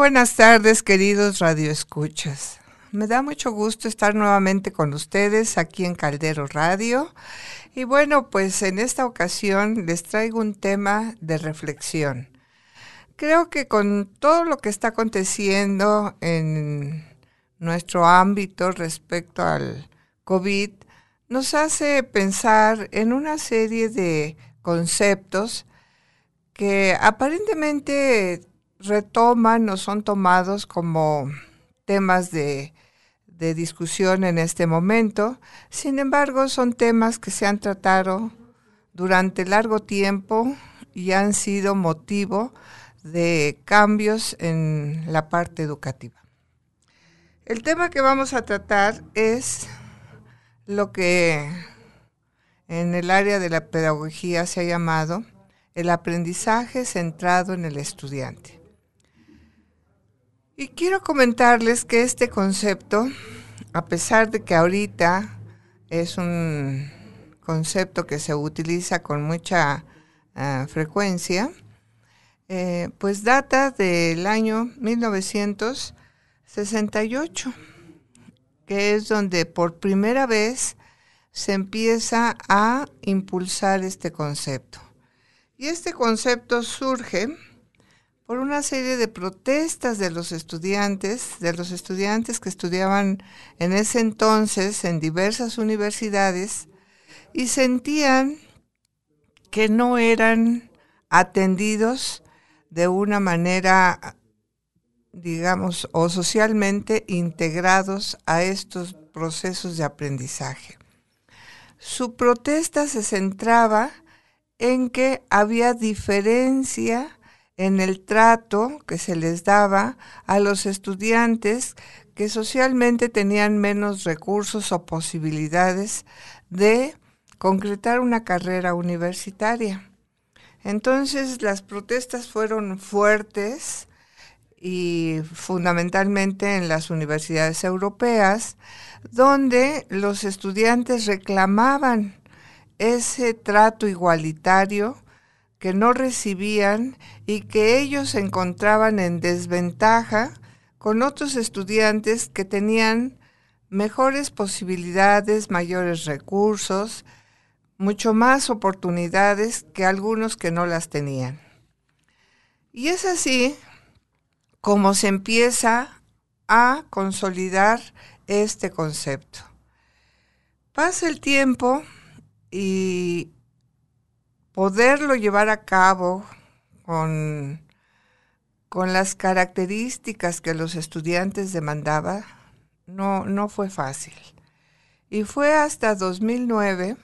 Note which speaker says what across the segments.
Speaker 1: Buenas tardes, queridos radioescuchas. Me da mucho gusto estar nuevamente con ustedes aquí en Caldero Radio. Y bueno, pues en esta ocasión les traigo un tema de reflexión. Creo que con todo lo que está aconteciendo en nuestro ámbito respecto al COVID, nos hace pensar en una serie de conceptos que aparentemente retoman o son tomados como temas de, discusión en este momento. Sin embargo, son temas que se han tratado durante largo tiempo y han sido motivo de cambios en la parte educativa. El tema que vamos a tratar es lo que en el área de la pedagogía se ha llamado el aprendizaje centrado en el estudiante. Y quiero comentarles que este concepto, a pesar de que ahorita es un concepto que se utiliza con mucha ah, frecuencia, eh, pues data del año 1968, que es donde por primera vez se empieza a impulsar este concepto. Y este concepto surge por una serie de protestas de los estudiantes, de los estudiantes que estudiaban en ese entonces en diversas universidades y sentían que no eran atendidos de una manera, digamos, o socialmente integrados a estos procesos de aprendizaje. Su protesta se centraba en que había diferencia en el trato que se les daba a los estudiantes que socialmente tenían menos recursos o posibilidades de concretar una carrera universitaria. Entonces las protestas fueron fuertes y fundamentalmente en las universidades europeas, donde los estudiantes reclamaban ese trato igualitario que no recibían y que ellos se encontraban en desventaja con otros estudiantes que tenían mejores posibilidades, mayores recursos, mucho más oportunidades que algunos que no las tenían. Y es así como se empieza a consolidar este concepto. Pasa el tiempo y poderlo llevar a cabo con, con las características que los estudiantes demandaban, no, no fue fácil. Y fue hasta 2009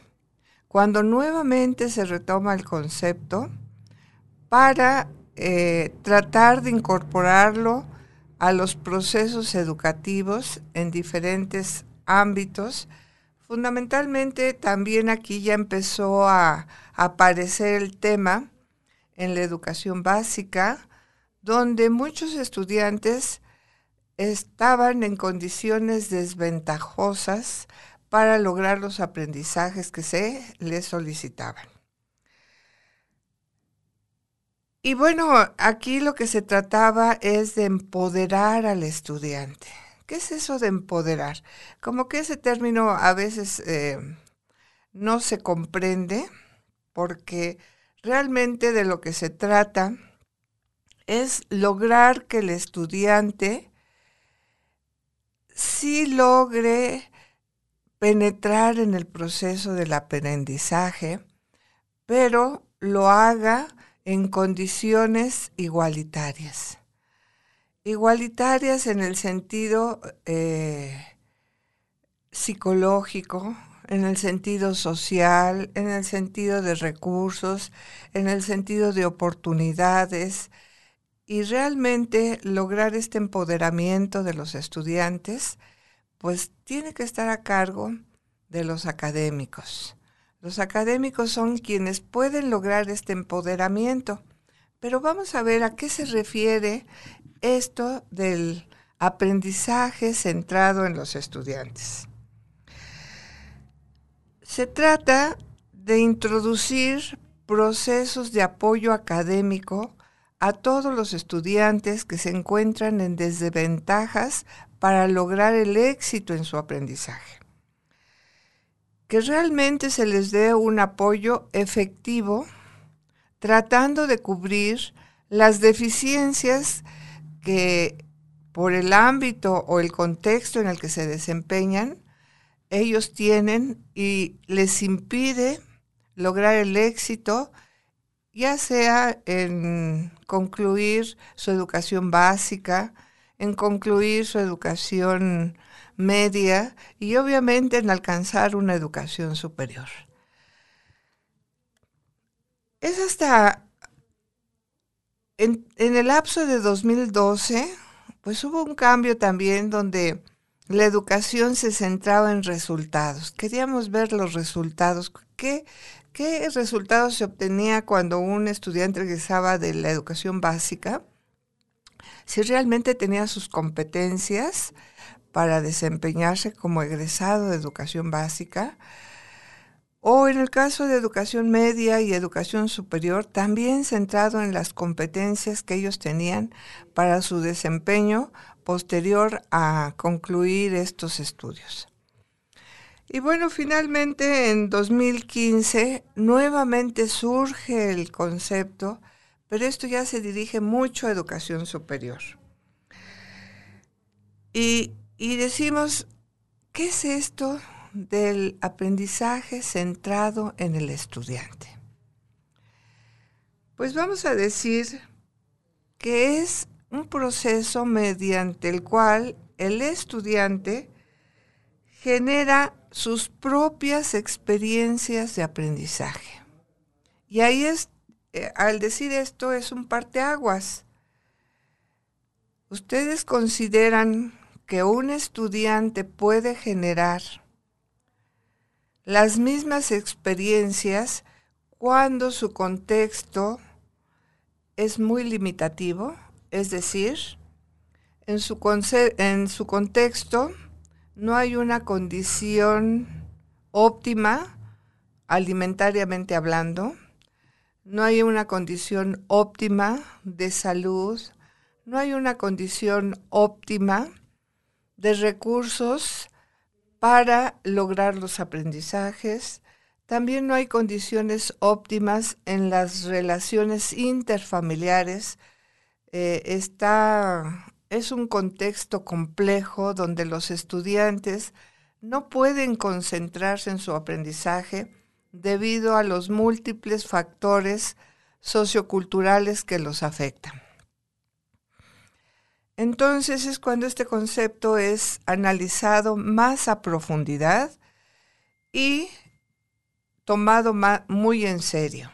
Speaker 1: cuando nuevamente se retoma el concepto para eh, tratar de incorporarlo a los procesos educativos en diferentes ámbitos Fundamentalmente también aquí ya empezó a, aparecer el tema en la educación básica, donde muchos estudiantes estaban en condiciones desventajosas para lograr los aprendizajes que se les solicitaban. Y bueno, aquí lo que se trataba es de empoderar al estudiante. ¿Qué es eso de empoderar? Como que ese término a veces eh, no se comprende porque realmente de lo que se trata es lograr que el estudiante sí logre penetrar en el proceso del aprendizaje, pero lo haga en condiciones igualitarias igualitarias en el sentido eh, psicológico, en el sentido social, en el sentido de recursos, en el sentido de oportunidades y realmente lograr este empoderamiento de los estudiantes, pues tiene que estar a cargo de los académicos. Los académicos son quienes pueden lograr este empoderamiento. Pero vamos a ver a qué se refiere esto del aprendizaje centrado en los estudiantes. Se trata de introducir procesos de apoyo académico a todos los estudiantes que se encuentran en desventajas para lograr el éxito en su aprendizaje. Que realmente se les dé un apoyo efectivo tratando de cubrir las deficiencias que por el ámbito o el contexto en el que se desempeñan, ellos tienen y les impide lograr el éxito, ya sea en concluir su educación básica, en concluir su educación media y obviamente en alcanzar una educación superior. Es hasta en, el lapso de 2012, pues hubo un cambio también donde la educación se centraba en resultados. Queríamos ver los resultados. ¿Qué, qué resultados se obtenía cuando un estudiante regresaba de la educación básica? Si realmente tenía sus competencias para desempeñarse como egresado de educación básica, o en el caso de educación media y educación superior, también centrado en las competencias que ellos tenían para su desempeño posterior a concluir estos estudios. Y bueno, finalmente en 2015 nuevamente surge el concepto, pero esto ya se dirige mucho a educación superior. Y, y decimos, ¿qué es esto del aprendizaje centrado en el estudiante. Pues vamos a decir que es un proceso mediante el cual el estudiante genera sus propias experiencias de aprendizaje. Y ahí es, eh, al decir esto, es un parteaguas. ¿Ustedes consideran que un estudiante puede generar las mismas experiencias cuando su contexto es muy limitativo, es decir, en su, en su contexto no hay una condición óptima alimentariamente hablando, no hay una condición óptima de salud, no hay una condición óptima de recursos para lograr los aprendizajes. También no hay condiciones óptimas en las relaciones interfamiliares. Eh, está, es un contexto complejo donde los estudiantes no pueden concentrarse en su aprendizaje debido a los múltiples factores socioculturales que los afectan. Entonces es cuando este concepto es analizado más a profundidad y tomado muy en serio.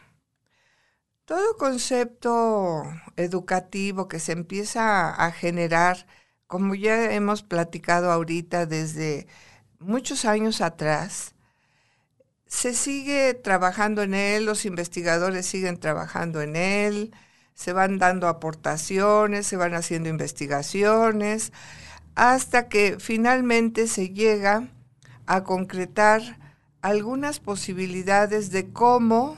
Speaker 1: Todo concepto educativo que se empieza a generar, como ya hemos platicado ahorita desde muchos años atrás, se sigue trabajando en él, los investigadores siguen trabajando en él, se van dando aportaciones, se van haciendo investigaciones, hasta que finalmente se llega a concretar algunas posibilidades de cómo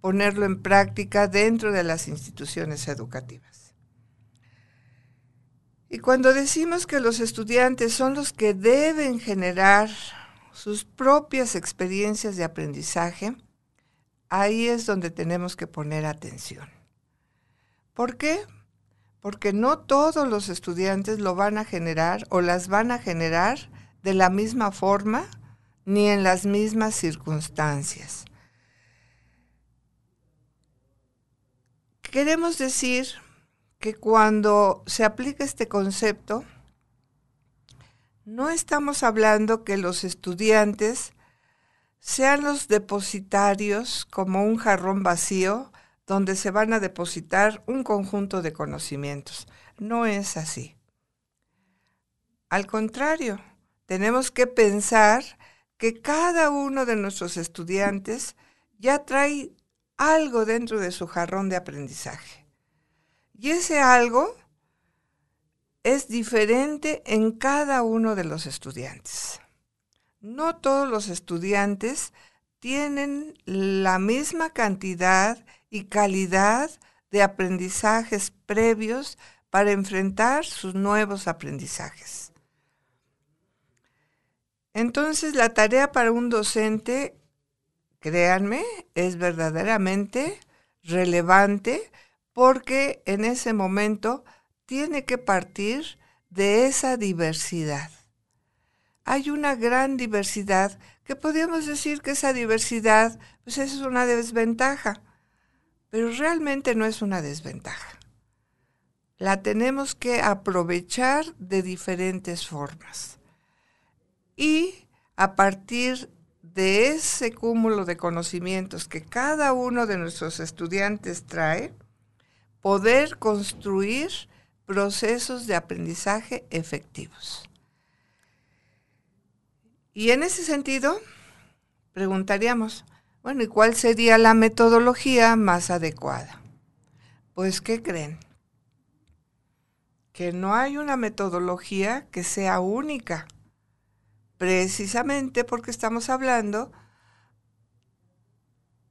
Speaker 1: ponerlo en práctica dentro de las instituciones educativas. Y cuando decimos que los estudiantes son los que deben generar sus propias experiencias de aprendizaje, ahí es donde tenemos que poner atención. ¿Por qué? Porque no todos los estudiantes lo van a generar o las van a generar de la misma forma ni en las mismas circunstancias. Queremos decir que cuando se aplica este concepto, no estamos hablando que los estudiantes sean los depositarios como un jarrón vacío donde se van a depositar un conjunto de conocimientos. No es así. Al contrario, tenemos que pensar que cada uno de nuestros estudiantes ya trae algo dentro de su jarrón de aprendizaje. Y ese algo es diferente en cada uno de los estudiantes. No todos los estudiantes tienen la misma cantidad y calidad de aprendizajes previos para enfrentar sus nuevos aprendizajes. Entonces, la tarea para un docente, créanme, es verdaderamente relevante porque en ese momento tiene que partir de esa diversidad. Hay una gran diversidad que podríamos decir que esa diversidad pues es una desventaja, pero realmente no es una desventaja. La tenemos que aprovechar de diferentes formas. Y a partir de ese cúmulo de conocimientos que cada uno de nuestros estudiantes trae, poder construir procesos de aprendizaje efectivos. Y en ese sentido, preguntaríamos, bueno, ¿y cuál sería la metodología más adecuada? Pues, ¿qué creen? Que no hay una metodología que sea única, precisamente porque estamos hablando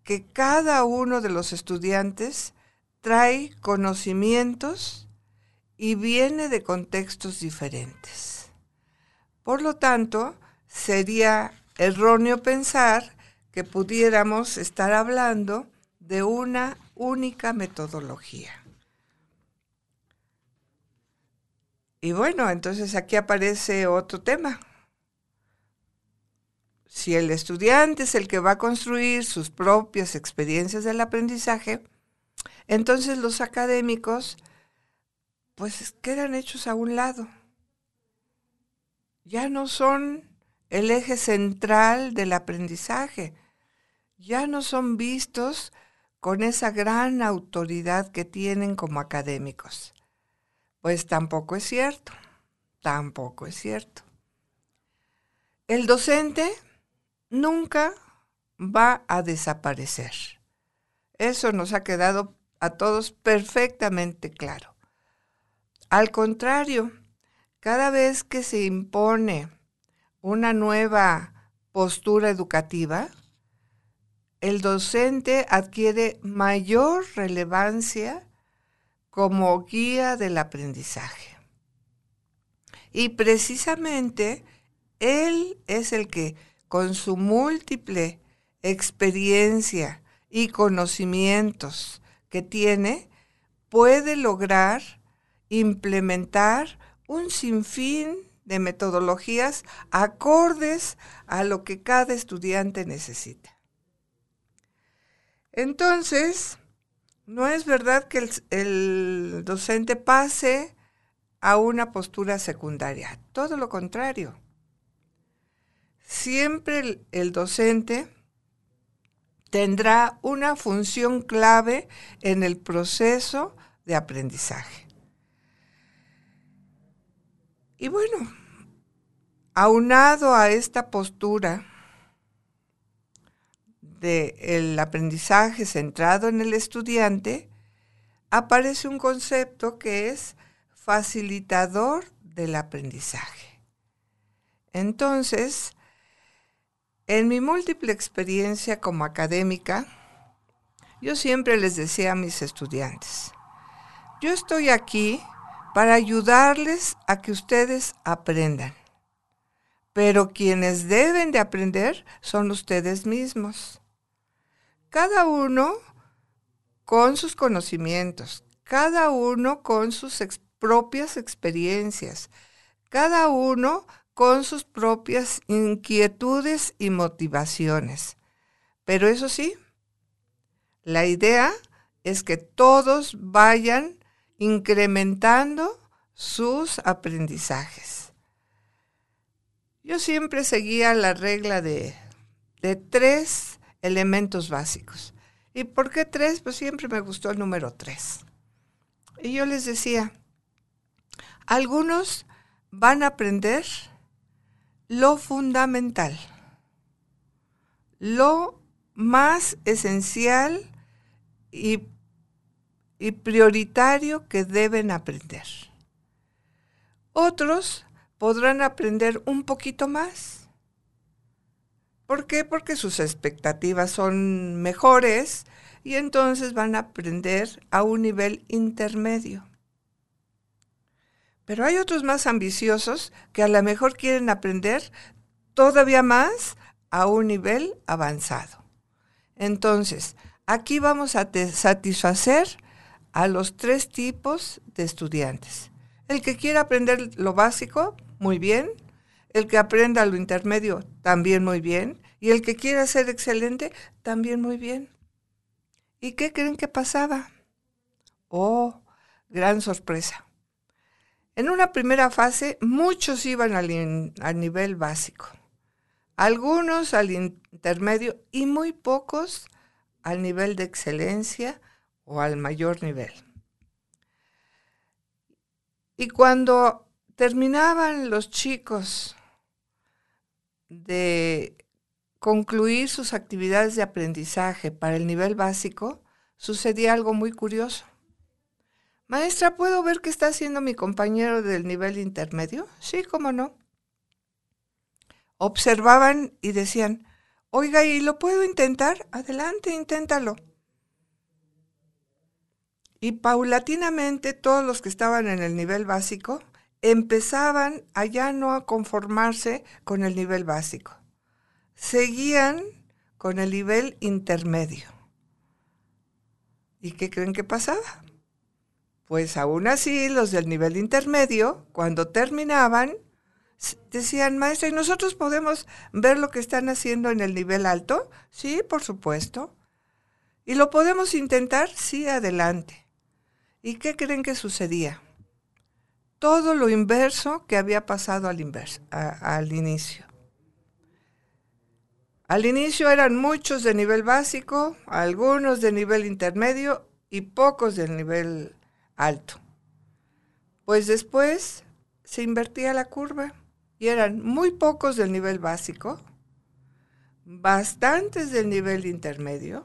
Speaker 1: que cada uno de los estudiantes trae conocimientos y viene de contextos diferentes. Por lo tanto, sería erróneo pensar que pudiéramos estar hablando de una única metodología. Y bueno, entonces aquí aparece otro tema. Si el estudiante es el que va a construir sus propias experiencias del aprendizaje, entonces los académicos pues quedan hechos a un lado. Ya no son el eje central del aprendizaje. Ya no son vistos con esa gran autoridad que tienen como académicos. Pues tampoco es cierto, tampoco es cierto. El docente nunca va a desaparecer. Eso nos ha quedado a todos perfectamente claro. Al contrario, cada vez que se impone una nueva postura educativa, el docente adquiere mayor relevancia como guía del aprendizaje. Y precisamente él es el que, con su múltiple experiencia y conocimientos, que tiene puede lograr implementar un sinfín de metodologías acordes a lo que cada estudiante necesita. Entonces, no es verdad que el, docente pase a una postura secundaria, todo lo contrario. Siempre el docente tendrá una función clave en el proceso de aprendizaje. Y bueno, aunado a esta postura del aprendizaje centrado en el estudiante, aparece un concepto que es facilitador del aprendizaje. Entonces, en mi múltiple experiencia como académica, yo siempre les decía a mis estudiantes, yo estoy aquí para ayudarles a que ustedes aprendan, pero quienes deben de aprender son ustedes mismos. Cada uno con sus conocimientos, cada uno con sus propias experiencias, cada uno con sus propias inquietudes y motivaciones. Pero eso sí, la idea es que todos vayan incrementando sus aprendizajes. Yo siempre seguía la regla de, de tres elementos básicos. ¿Y por qué tres? Pues siempre me gustó el número tres. Y yo les decía, algunos van a aprender lo fundamental, lo más esencial y, prioritario que deben aprender. Otros podrán aprender un poquito más. ¿Por qué? Porque sus expectativas son mejores y entonces van a aprender a un nivel intermedio. Pero hay otros más ambiciosos que a lo mejor quieren aprender todavía más a un nivel avanzado. Entonces, aquí vamos a satisfacer a los tres tipos de estudiantes. El que quiera aprender lo básico, muy bien. El que aprenda lo intermedio, también muy bien. Y el que quiera ser excelente, también muy bien. ¿Y qué creen que pasaba? Oh, gran sorpresa. En una primera fase, muchos iban al, al nivel básico, algunos al intermedio y muy pocos al nivel de excelencia o al mayor nivel. Y cuando terminaban los chicos de concluir sus actividades de aprendizaje para el nivel básico, sucedía algo muy curioso. Maestra, ¿puedo ver qué está haciendo mi compañero del nivel intermedio? Sí, cómo no. Observaban y decían, oiga, ¿y lo puedo intentar? Adelante, inténtalo. Y paulatinamente todos los que estaban en el nivel básico empezaban a ya no a conformarse con el nivel básico. Seguían con el nivel intermedio. ¿Y qué creen que pasaba? Pues aún así, los del nivel intermedio, cuando terminaban, decían, maestra, ¿y nosotros podemos ver lo que están haciendo en el nivel alto? Sí, por supuesto. ¿Y lo podemos intentar? Sí, adelante. ¿Y qué creen que sucedía? Todo lo inverso que había pasado al, inverso, al inicio. Al inicio eran muchos de nivel básico, algunos de nivel intermedio y pocos de nivel alto. Pues después se invertía la curva y eran muy pocos del nivel básico, bastantes del nivel intermedio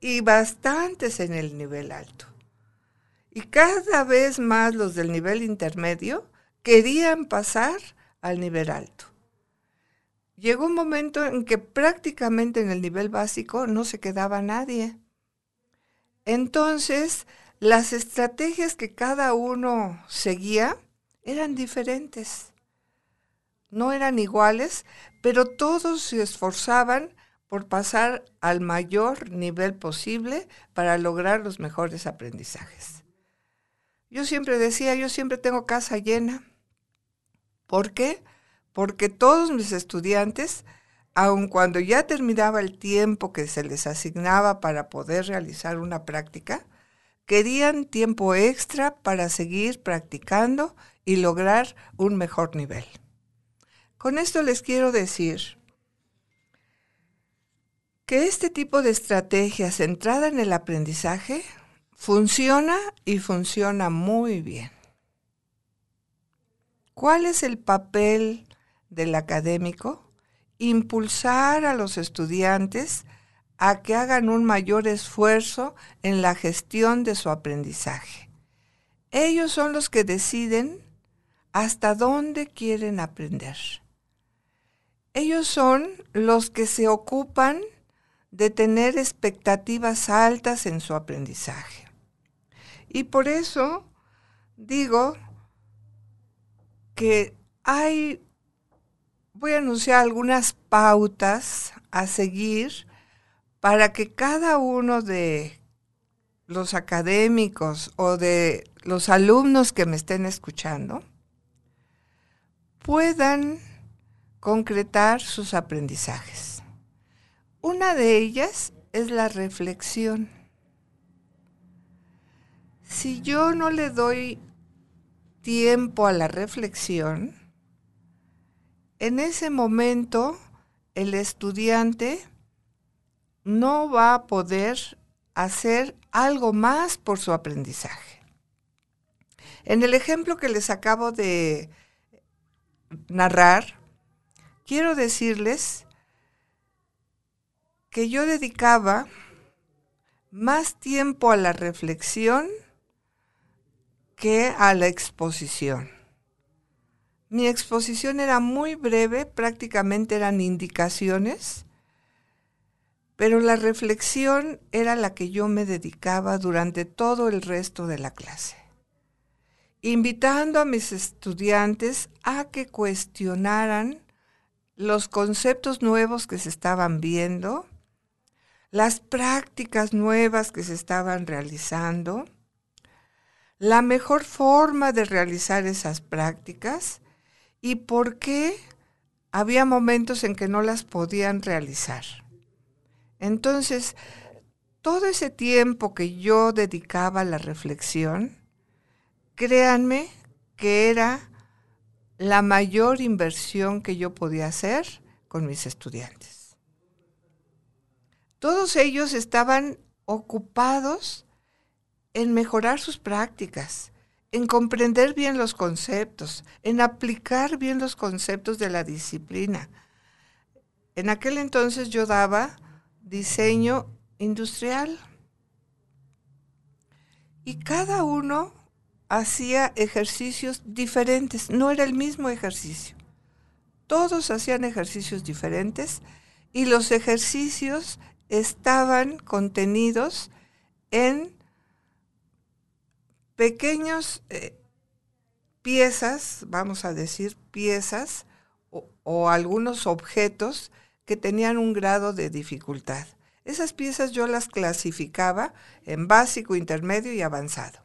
Speaker 1: y bastantes en el nivel alto. Y cada vez más los del nivel intermedio querían pasar al nivel alto. Llegó un momento en que prácticamente en el nivel básico no se quedaba nadie. Entonces, las estrategias que cada uno seguía eran diferentes. No eran iguales, pero todos se esforzaban por pasar al mayor nivel posible para lograr los mejores aprendizajes. Yo siempre decía, yo siempre tengo casa llena. ¿Por qué? Porque todos mis estudiantes, aun cuando ya terminaba el tiempo que se les asignaba para poder realizar una práctica, querían tiempo extra para seguir practicando y lograr un mejor nivel. Con esto les quiero decir que este tipo de estrategia centrada en el aprendizaje Funciona y funciona muy bien. ¿Cuál es el papel del académico? Impulsar a los estudiantes a que hagan un mayor esfuerzo en la gestión de su aprendizaje. Ellos son los que deciden hasta dónde quieren aprender. Ellos son los que se ocupan de tener expectativas altas en su aprendizaje. Y por eso digo que hay, voy a anunciar algunas pautas a seguir para que cada uno de los académicos o de los alumnos que me estén escuchando puedan concretar sus aprendizajes. Una de ellas es la reflexión si yo no le doy tiempo a la reflexión, en ese momento el estudiante no va a poder hacer algo más por su aprendizaje. En el ejemplo que les acabo de narrar, quiero decirles que yo dedicaba más tiempo a la reflexión que a la exposición. Mi exposición era muy breve, prácticamente eran indicaciones, pero la reflexión era la que yo me dedicaba durante todo el resto de la clase, invitando a mis estudiantes a que cuestionaran los conceptos nuevos que se estaban viendo, las prácticas nuevas que se estaban realizando, la mejor forma de realizar esas prácticas y por qué había momentos en que no las podían realizar. Entonces, todo ese tiempo que yo dedicaba a la reflexión, créanme que era la mayor inversión que yo podía hacer con mis estudiantes. Todos ellos estaban ocupados en mejorar sus prácticas, en comprender bien los conceptos, en aplicar bien los conceptos de la disciplina. En aquel entonces yo daba diseño industrial y cada uno hacía ejercicios diferentes, no era el mismo ejercicio. Todos hacían ejercicios diferentes y los ejercicios estaban contenidos en pequeños eh, piezas, vamos a decir piezas, o, o algunos objetos que tenían un grado de dificultad. Esas piezas yo las clasificaba en básico, intermedio y avanzado.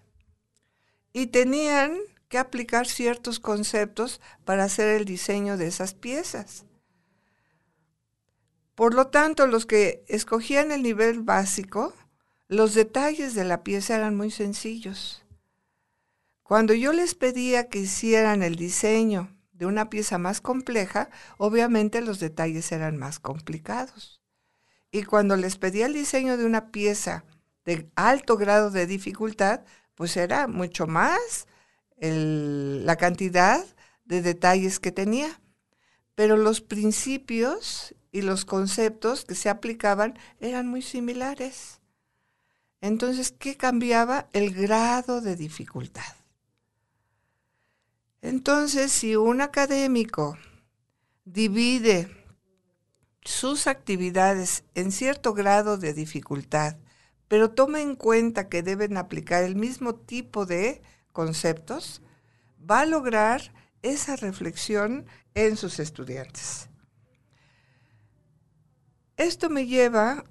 Speaker 1: Y tenían que aplicar ciertos conceptos para hacer el diseño de esas piezas. Por lo tanto, los que escogían el nivel básico, los detalles de la pieza eran muy sencillos. Cuando yo les pedía que hicieran el diseño de una pieza más compleja, obviamente los detalles eran más complicados. Y cuando les pedía el diseño de una pieza de alto grado de dificultad, pues era mucho más la cantidad de detalles que tenía. Pero los principios y los conceptos que se aplicaban eran muy similares. Entonces, ¿qué cambiaba? El grado de dificultad. Entonces, si un académico divide sus actividades en cierto grado de dificultad, pero toma en cuenta que deben aplicar el mismo tipo de conceptos, va a lograr esa reflexión en sus estudiantes. Esto me lleva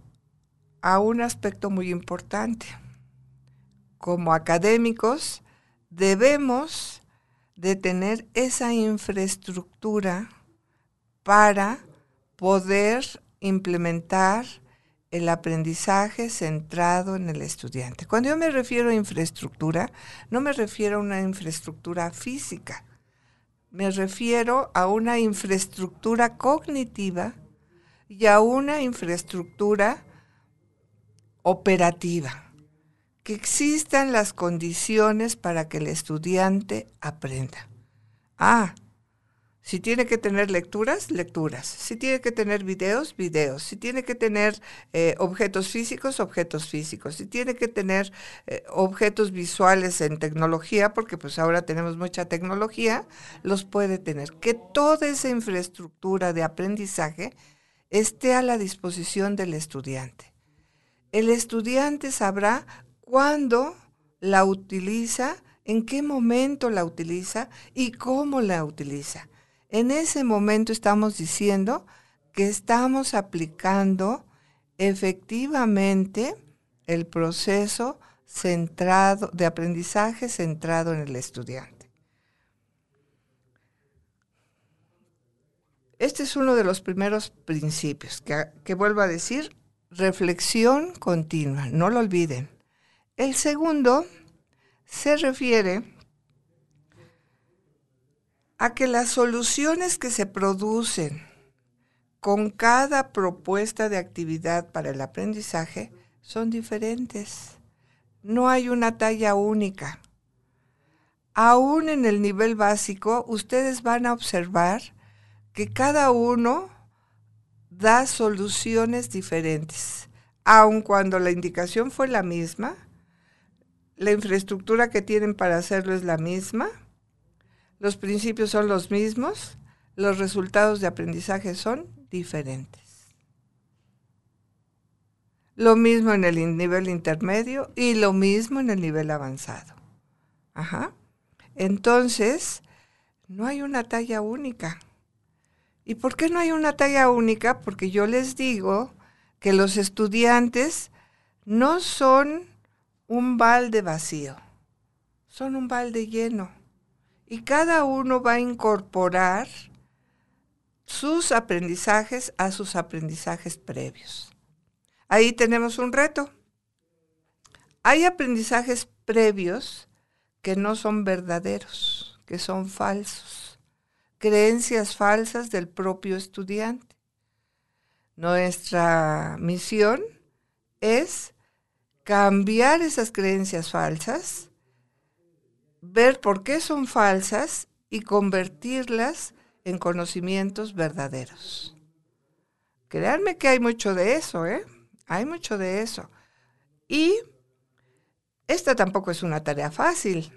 Speaker 1: a un aspecto muy importante. Como académicos debemos de tener esa infraestructura para poder implementar el aprendizaje centrado en el estudiante. Cuando yo me refiero a infraestructura, no me refiero a una infraestructura física, me refiero a una infraestructura cognitiva y a una infraestructura operativa que existan las condiciones para que el estudiante aprenda. Ah, si tiene que tener lecturas, lecturas. Si tiene que tener videos, videos. Si tiene que tener eh, objetos físicos, objetos físicos. Si tiene que tener eh, objetos visuales en tecnología, porque pues ahora tenemos mucha tecnología, los puede tener. Que toda esa infraestructura de aprendizaje esté a la disposición del estudiante. El estudiante sabrá cuándo la utiliza, en qué momento la utiliza y cómo la utiliza. En ese momento estamos diciendo que estamos aplicando efectivamente el proceso centrado de aprendizaje centrado en el estudiante. Este es uno de los primeros principios que, que vuelvo a decir, reflexión continua, no lo olviden. El segundo se refiere a que las soluciones que se producen con cada propuesta de actividad para el aprendizaje son diferentes. No hay una talla única. Aún en el nivel básico, ustedes van a observar que cada uno da soluciones diferentes. Aun cuando la indicación fue la misma, la infraestructura que tienen para hacerlo es la misma, los principios son los mismos, los resultados de aprendizaje son diferentes. lo mismo en el nivel intermedio y lo mismo en el nivel avanzado. Ajá. Entonces, no hay una talla única. ¿Y por qué no hay una talla única? Porque yo les digo que los estudiantes no son un balde vacío, son un balde lleno. Y cada uno va a incorporar sus aprendizajes a sus aprendizajes previos. Ahí tenemos un reto. Hay aprendizajes previos que no son verdaderos, que son falsos, creencias falsas del propio estudiante. Nuestra misión es cambiar esas creencias falsas, ver por qué son falsas y convertirlas en conocimientos verdaderos. Créanme que hay mucho de eso, ¿eh? Hay mucho de eso. Y esta tampoco es una tarea fácil.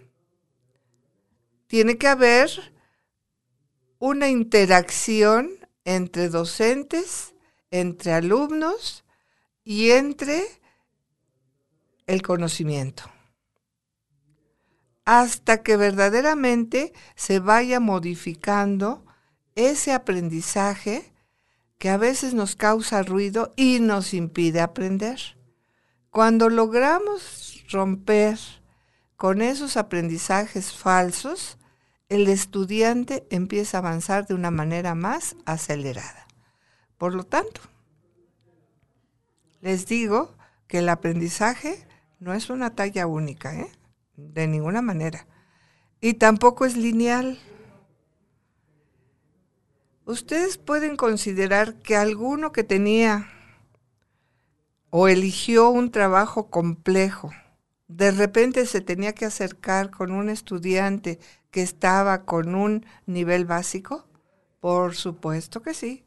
Speaker 1: Tiene que haber una interacción entre docentes, entre alumnos y entre el conocimiento. Hasta que verdaderamente se vaya modificando ese aprendizaje que a veces nos causa ruido y nos impide aprender. Cuando logramos romper con esos aprendizajes falsos, el estudiante empieza a avanzar de una manera más acelerada. Por lo tanto, les digo que el aprendizaje no es una talla única, ¿eh? de ninguna manera. Y tampoco es lineal. Ustedes pueden considerar que alguno que tenía o eligió un trabajo complejo, de repente se tenía que acercar con un estudiante que estaba con un nivel básico? Por supuesto que sí.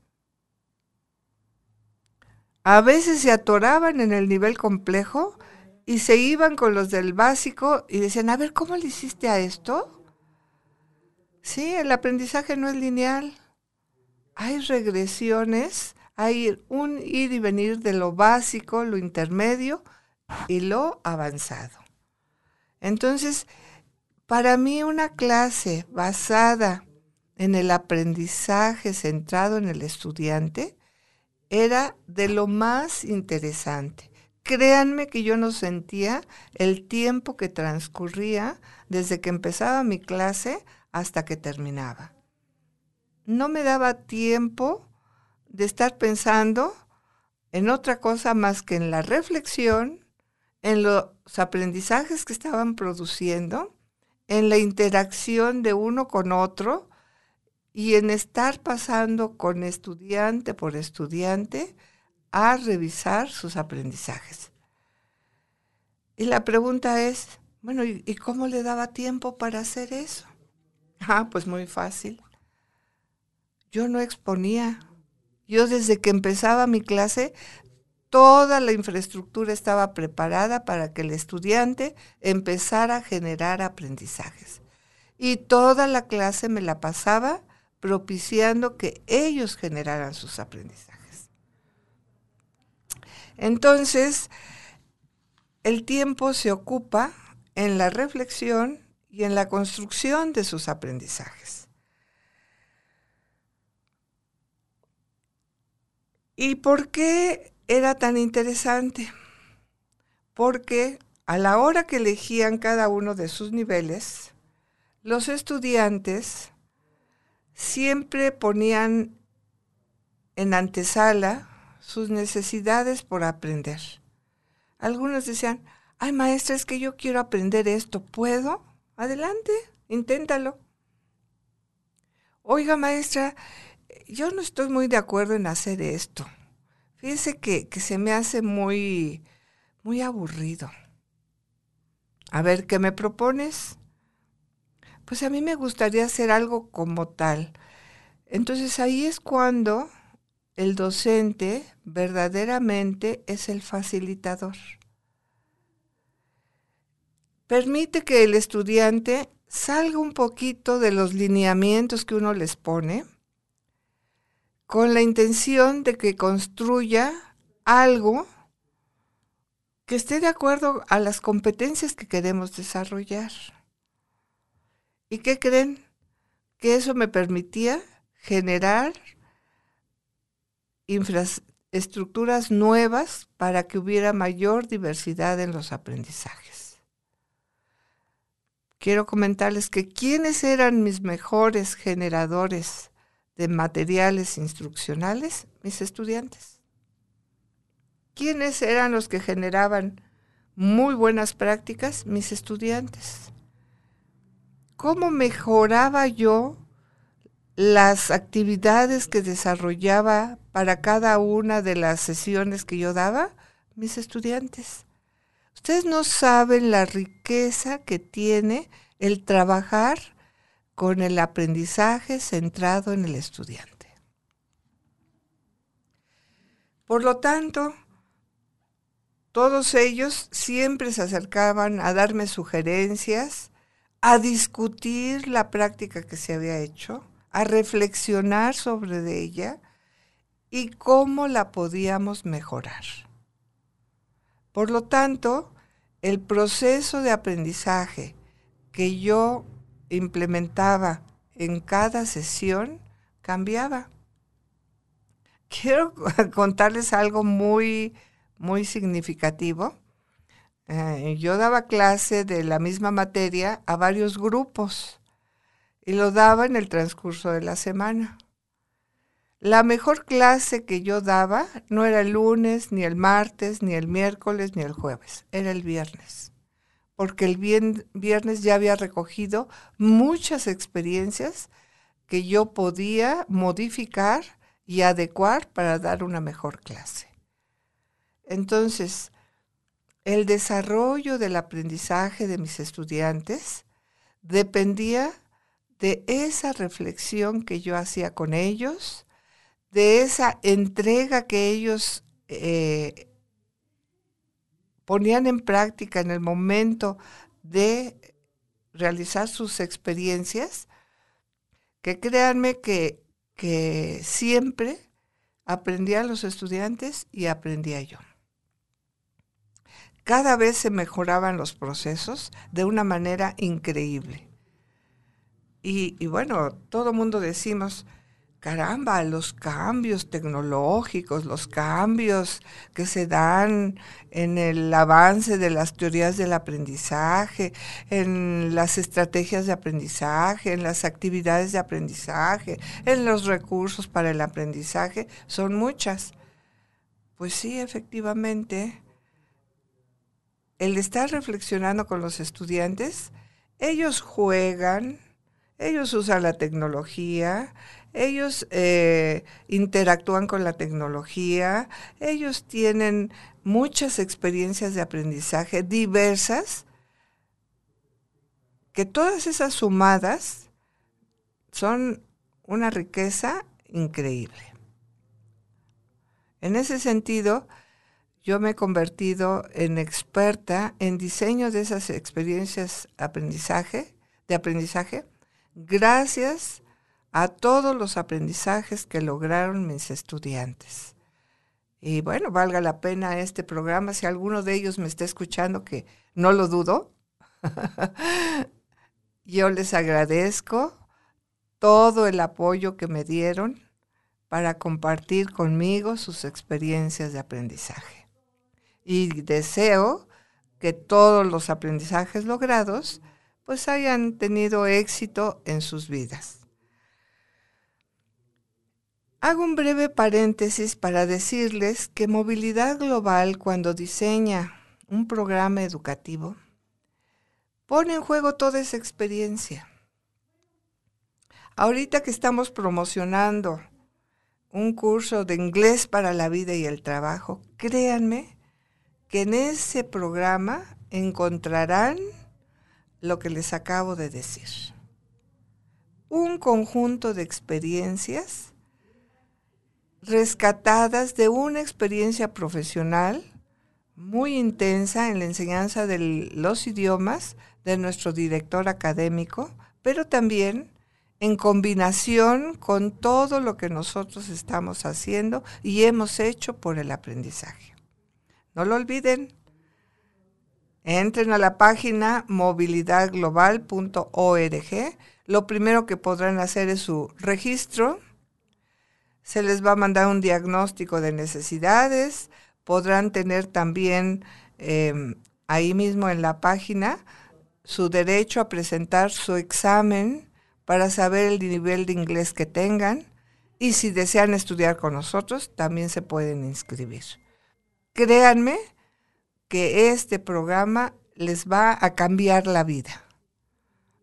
Speaker 1: A veces se atoraban en el nivel complejo y se iban con los del básico y decían, a ver, ¿cómo le hiciste a esto? Sí, el aprendizaje no es lineal hay regresiones, hay un ir y venir de lo básico, lo intermedio y lo avanzado. Entonces, para mí una clase basada en el aprendizaje centrado en el estudiante era de lo más interesante. Créanme que yo no sentía el tiempo que transcurría desde que empezaba mi clase hasta que terminaba. No me daba tiempo de estar pensando en otra cosa más que en la reflexión, en los aprendizajes que estaban produciendo, en la interacción de uno con otro y en estar pasando con estudiante por estudiante a revisar sus aprendizajes. Y la pregunta es, bueno, ¿y, cómo le daba tiempo para hacer eso? Ah, pues muy fácil yo no exponía. Yo desde que empezaba mi clase, toda la infraestructura estaba preparada para que el estudiante empezara a generar aprendizajes. Y toda la clase me la pasaba propiciando que ellos generaran sus aprendizajes. Entonces, el tiempo se ocupa en la reflexión y en la construcción de sus aprendizajes. ¿Y por qué era tan interesante? Porque a la hora que elegían cada uno de sus niveles, los estudiantes siempre ponían en antesala sus necesidades por aprender. Algunos decían, ay maestra, es que yo quiero aprender esto, ¿puedo? Adelante, inténtalo. Oiga maestra, yo no estoy muy de acuerdo en hacer esto. Fíjese que, se me hace muy, muy aburrido. A ver, ¿qué me propones? Pues a mí me gustaría hacer algo como tal. Entonces ahí es cuando el docente verdaderamente es el facilitador. Permite que el estudiante salga un poquito de los lineamientos que uno les pone con la intención de que construya algo que esté de acuerdo a las competencias que queremos desarrollar. ¿Y qué creen? Que eso me permitía generar infraestructuras nuevas para que hubiera mayor diversidad en los aprendizajes. Quiero comentarles que quiénes eran mis mejores generadores de materiales instruccionales, mis estudiantes. ¿Quiénes eran los que generaban muy buenas prácticas? Mis estudiantes. ¿Cómo mejoraba yo las actividades que desarrollaba para cada una de las sesiones que yo daba? Mis estudiantes. Ustedes no saben la riqueza que tiene el trabajar con el aprendizaje centrado en el estudiante. Por lo tanto, todos ellos siempre se acercaban a darme sugerencias, a discutir la práctica que se había hecho, a reflexionar sobre ella y cómo la podíamos mejorar. Por lo tanto, el proceso de aprendizaje que yo implementaba en cada sesión cambiaba. Quiero contarles algo muy, muy significativo. Eh, yo daba clase de la misma materia a varios grupos y lo daba en el transcurso de la semana. La mejor clase que yo daba no era el lunes, ni el martes, ni el miércoles, ni el jueves, era el viernes porque el viernes ya había recogido muchas experiencias que yo podía modificar y adecuar para dar una mejor clase. Entonces, el desarrollo del aprendizaje de mis estudiantes dependía de esa reflexión que yo hacía con ellos, de esa entrega que ellos eh, ponían en práctica en el momento de realizar sus experiencias, que créanme que, que siempre aprendían los estudiantes y aprendía yo. Cada vez se mejoraban los procesos de una manera increíble. Y, bueno, todo mundo decimos, caramba, los cambios tecnológicos, los cambios que se dan en el avance de las teorías del aprendizaje, en las estrategias de aprendizaje, en las actividades de aprendizaje, en los recursos para el aprendizaje, son muchas. Pues sí, efectivamente, el estar reflexionando con los estudiantes, ellos juegan, ellos usan la tecnología, ellos eh, interactúan con la tecnología, ellos tienen muchas experiencias de aprendizaje diversas, que todas esas sumadas son una riqueza increíble. En ese sentido, yo me he convertido en experta en diseño de esas experiencias aprendizaje, de aprendizaje, gracias a todos los aprendizajes que lograron mis estudiantes. Y bueno, valga la pena este programa, si alguno de ellos me está escuchando, que no lo dudo, yo les agradezco todo el apoyo que me dieron para compartir conmigo sus experiencias de aprendizaje. Y deseo que todos los aprendizajes logrados pues hayan tenido éxito en sus vidas. Hago un breve paréntesis para decirles que Movilidad Global cuando diseña un programa educativo pone en juego toda esa experiencia. Ahorita que estamos promocionando un curso de inglés para la vida y el trabajo, créanme que en ese programa encontrarán lo que les acabo de decir. Un conjunto de experiencias rescatadas de una experiencia profesional muy intensa en la enseñanza de los idiomas de nuestro director académico, pero también en combinación con todo lo que nosotros estamos haciendo y hemos hecho por el aprendizaje. No lo olviden, Entren a la página movilidadglobal.org. Lo primero que podrán hacer es su registro. Se les va a mandar un diagnóstico de necesidades. Podrán tener también em, ahí mismo en la página su derecho a presentar su examen para saber el nivel de inglés que tengan. Y si desean estudiar con nosotros, también se pueden inscribir. Créanme que este programa les va a cambiar la vida.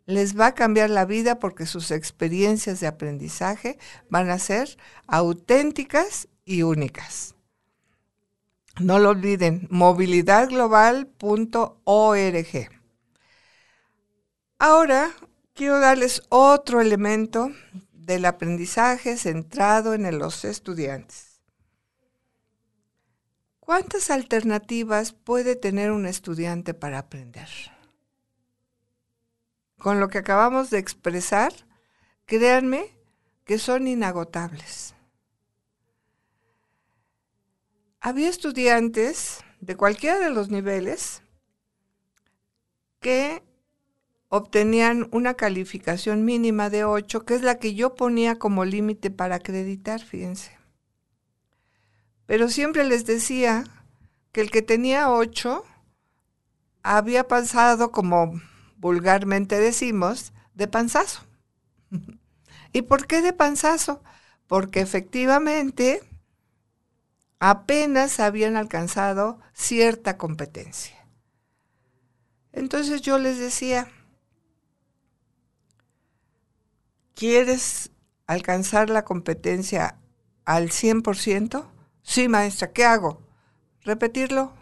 Speaker 1: Les va a cambiar la vida porque sus experiencias de aprendizaje van a ser auténticas y únicas. No lo olviden, movilidadglobal.org. Ahora quiero darles otro elemento del aprendizaje centrado en los estudiantes. ¿Cuántas alternativas puede tener un estudiante para aprender? Con lo que acabamos de expresar, créanme que son inagotables. Había estudiantes de cualquiera de los niveles que obtenían una calificación mínima de 8, que es la que yo ponía como límite para acreditar, fíjense. Pero siempre les decía que el que tenía ocho había pasado, como vulgarmente decimos, de panzazo. ¿Y por qué de panzazo? Porque efectivamente apenas habían alcanzado cierta competencia. Entonces yo les decía, ¿quieres alcanzar la competencia al 100%? Sí, maestra, ¿qué hago? Repetirlo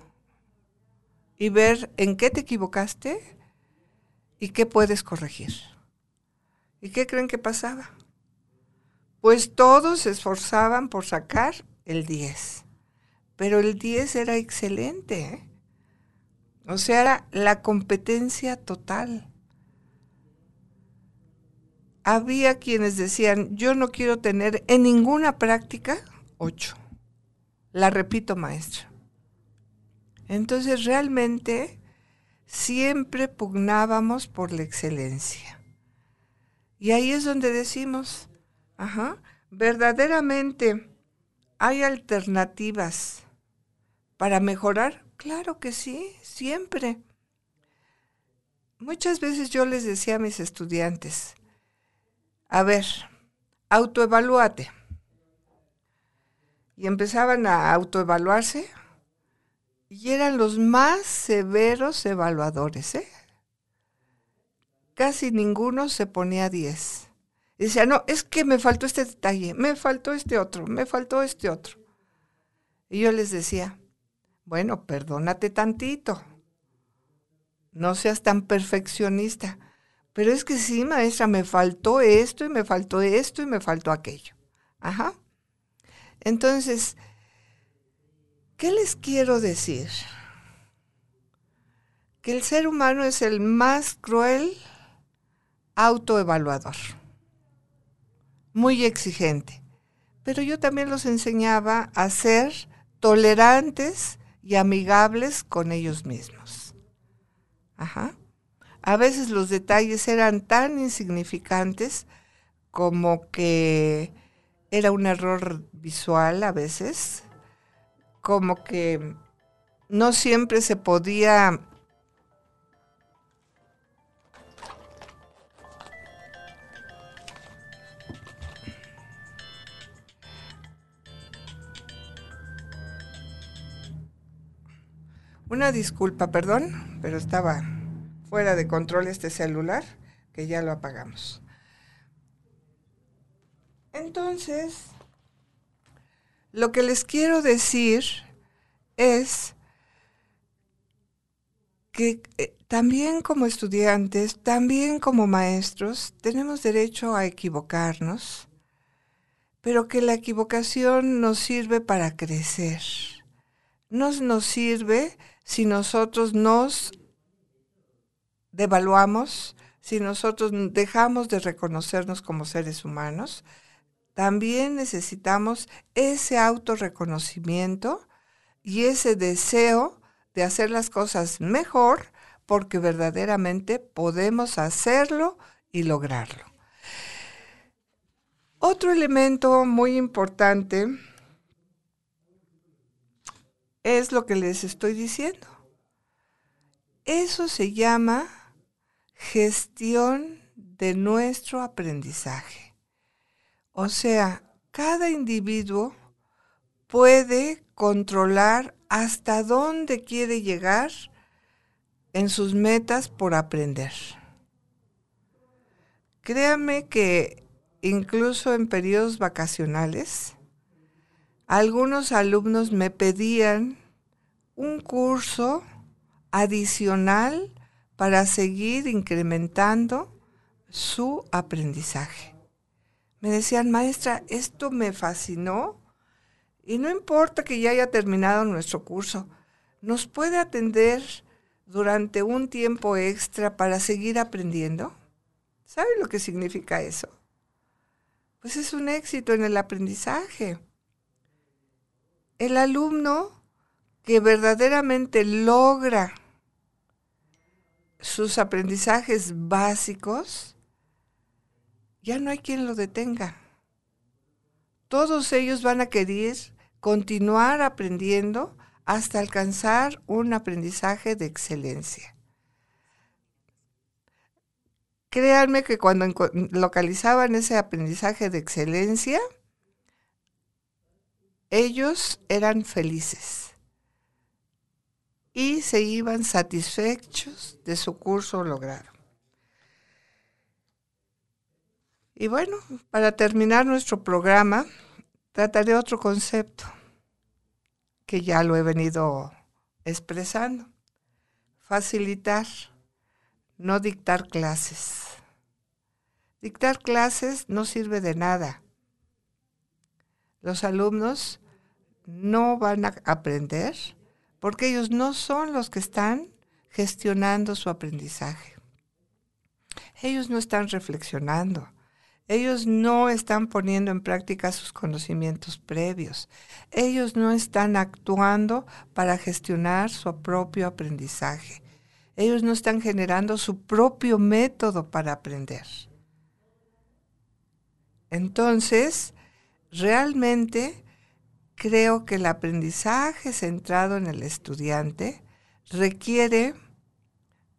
Speaker 1: y ver en qué te equivocaste y qué puedes corregir. ¿Y qué creen que pasaba? Pues todos se esforzaban por sacar el 10, pero el 10 era excelente. ¿eh? O sea, era la competencia total. Había quienes decían, yo no quiero tener en ninguna práctica 8 la repito, maestra. Entonces realmente siempre pugnábamos por la excelencia. Y ahí es donde decimos, ajá, verdaderamente hay alternativas para mejorar. Claro que sí, siempre. Muchas veces yo les decía a mis estudiantes, a ver, autoevalúate y empezaban a autoevaluarse y eran los más severos evaluadores. ¿eh? Casi ninguno se ponía 10. Y decía, no, es que me faltó este detalle, me faltó este otro, me faltó este otro. Y yo les decía, bueno, perdónate tantito, no seas tan perfeccionista. Pero es que sí, maestra, me faltó esto y me faltó esto y me faltó aquello. Ajá. Entonces, ¿qué les quiero decir? Que el ser humano es el más cruel autoevaluador, muy exigente. Pero yo también los enseñaba a ser tolerantes y amigables con ellos mismos. Ajá. A veces los detalles eran tan insignificantes como que era un error visual a veces, como que no siempre se podía Una disculpa, perdón, pero estaba fuera de control este celular, que ya lo apagamos. Entonces, lo que les quiero decir es que eh, también como estudiantes, también como maestros, tenemos derecho a equivocarnos, pero que la equivocación nos sirve para crecer. No nos sirve si nosotros nos devaluamos, si nosotros dejamos de reconocernos como seres humanos, también necesitamos ese autorreconocimiento y ese deseo de hacer las cosas mejor porque verdaderamente podemos hacerlo y lograrlo. Otro elemento muy importante es lo que les estoy diciendo. Eso se llama gestión de nuestro aprendizaje. O sea, cada individuo puede controlar hasta dónde quiere llegar en sus metas por aprender. Créame que incluso en periodos vacacionales, algunos alumnos me pedían un curso adicional para seguir incrementando su aprendizaje. Me decían, maestra, esto me fascinó y no importa que ya haya terminado nuestro curso, ¿nos puede atender durante un tiempo extra para seguir aprendiendo? ¿Sabe lo que significa eso? Pues es un éxito en el aprendizaje. El alumno que verdaderamente logra sus aprendizajes básicos, ya no hay quien lo detenga. Todos ellos van a querer continuar aprendiendo hasta alcanzar un aprendizaje de excelencia. Créanme que cuando localizaban ese aprendizaje de excelencia, ellos eran felices y se iban satisfechos de su curso logrado. Y bueno, para terminar nuestro programa, trataré otro concepto que ya lo he venido expresando. Facilitar, no dictar clases. Dictar clases no sirve de nada. Los alumnos no van a aprender porque ellos no son los que están gestionando su aprendizaje. Ellos no están reflexionando. Ellos no están poniendo en práctica sus conocimientos previos. Ellos no están actuando para gestionar su propio aprendizaje. Ellos no están generando su propio método para aprender. Entonces, realmente creo que el aprendizaje centrado en el estudiante requiere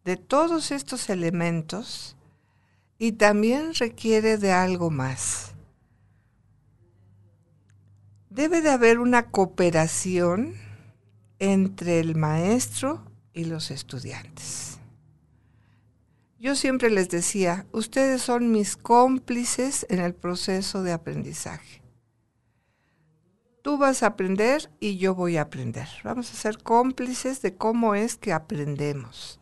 Speaker 1: de todos estos elementos y también requiere de algo más. Debe de haber una cooperación entre el maestro y los estudiantes. Yo siempre les decía, ustedes son mis cómplices en el proceso de aprendizaje. Tú vas a aprender y yo voy a aprender. Vamos a ser cómplices de cómo es que aprendemos.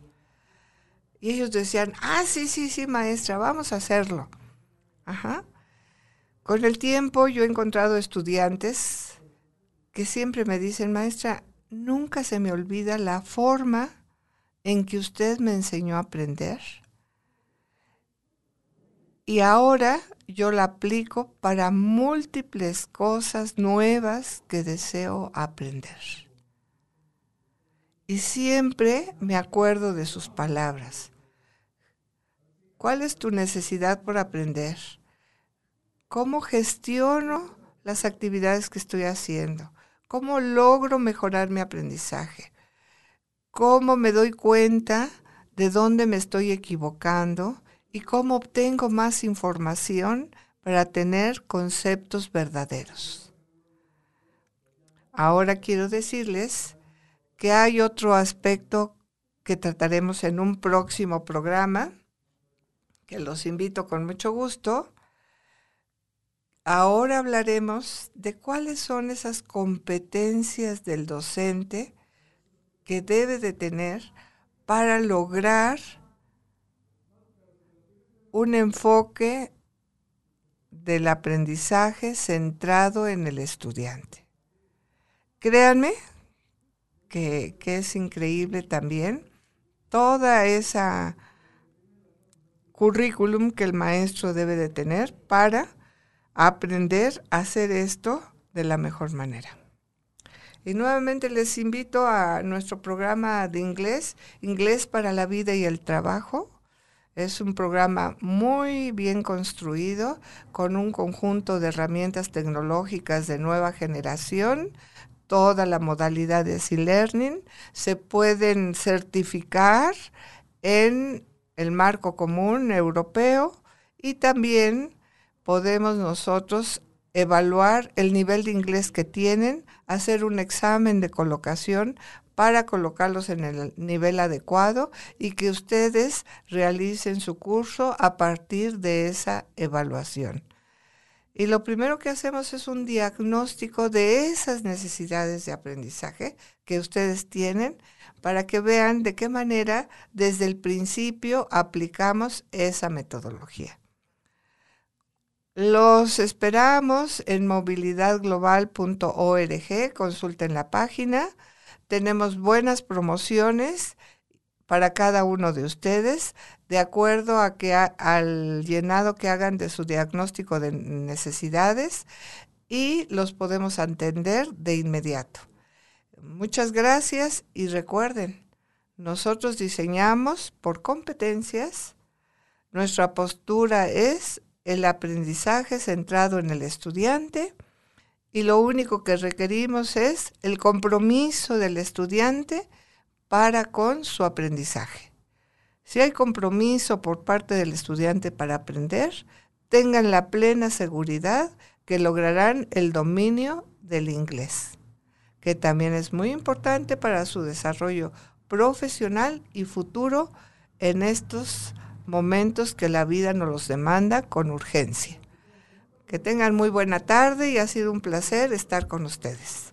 Speaker 1: Y ellos decían, ah, sí, sí, sí, maestra, vamos a hacerlo. Con el tiempo yo he encontrado estudiantes que siempre me dicen, maestra, nunca se me olvida la forma en que usted me enseñó a aprender. Y ahora yo la aplico para múltiples cosas nuevas que deseo aprender. Y siempre me acuerdo de sus palabras. ¿Cuál es tu necesidad por aprender? ¿Cómo gestiono las actividades que estoy haciendo? ¿Cómo logro mejorar mi aprendizaje? ¿Cómo me doy cuenta de dónde me estoy equivocando? ¿Y cómo obtengo más información para tener conceptos verdaderos? Ahora quiero decirles que hay otro aspecto que trataremos en un próximo programa, que los invito con mucho gusto. Ahora hablaremos de cuáles son esas competencias del docente que debe de tener para lograr un enfoque del aprendizaje centrado en el estudiante. Créanme que, es increíble también, toda esa currículum que el maestro debe de tener para aprender a hacer esto de la mejor manera. Y nuevamente les invito a nuestro programa de inglés, Inglés para la Vida y el Trabajo. Es un programa muy bien construido con un conjunto de herramientas tecnológicas de nueva generación, toda la modalidad de e-learning. Se pueden certificar en el marco común europeo y también podemos nosotros evaluar el nivel de inglés que tienen, hacer un examen de colocación para colocarlos en el nivel adecuado y que ustedes realicen su curso a partir de esa evaluación. Y lo primero que hacemos es un diagnóstico de esas necesidades de aprendizaje que ustedes tienen para que vean de qué manera desde el principio aplicamos esa metodología. Los esperamos en movilidadglobal.org, consulten la página. Tenemos buenas promociones para cada uno de ustedes, de acuerdo a que al llenado que hagan de su diagnóstico de necesidades y los podemos atender de inmediato. Muchas gracias y recuerden, nosotros diseñamos por competencias, nuestra postura es el aprendizaje centrado en el estudiante y lo único que requerimos es el compromiso del estudiante para con su aprendizaje. Si hay compromiso por parte del estudiante para aprender, tengan la plena seguridad que lograrán el dominio del inglés que también es muy importante para su desarrollo profesional y futuro en estos momentos que la vida nos los demanda con urgencia. Que tengan muy buena tarde y ha sido un placer estar con ustedes.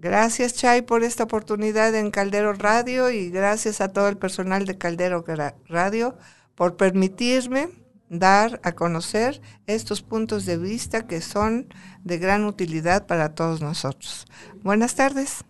Speaker 1: Gracias Chay por esta oportunidad en Caldero Radio y gracias a todo el personal de Caldero Radio por permitirme dar a conocer estos puntos de vista que son de gran utilidad para todos nosotros. Buenas tardes.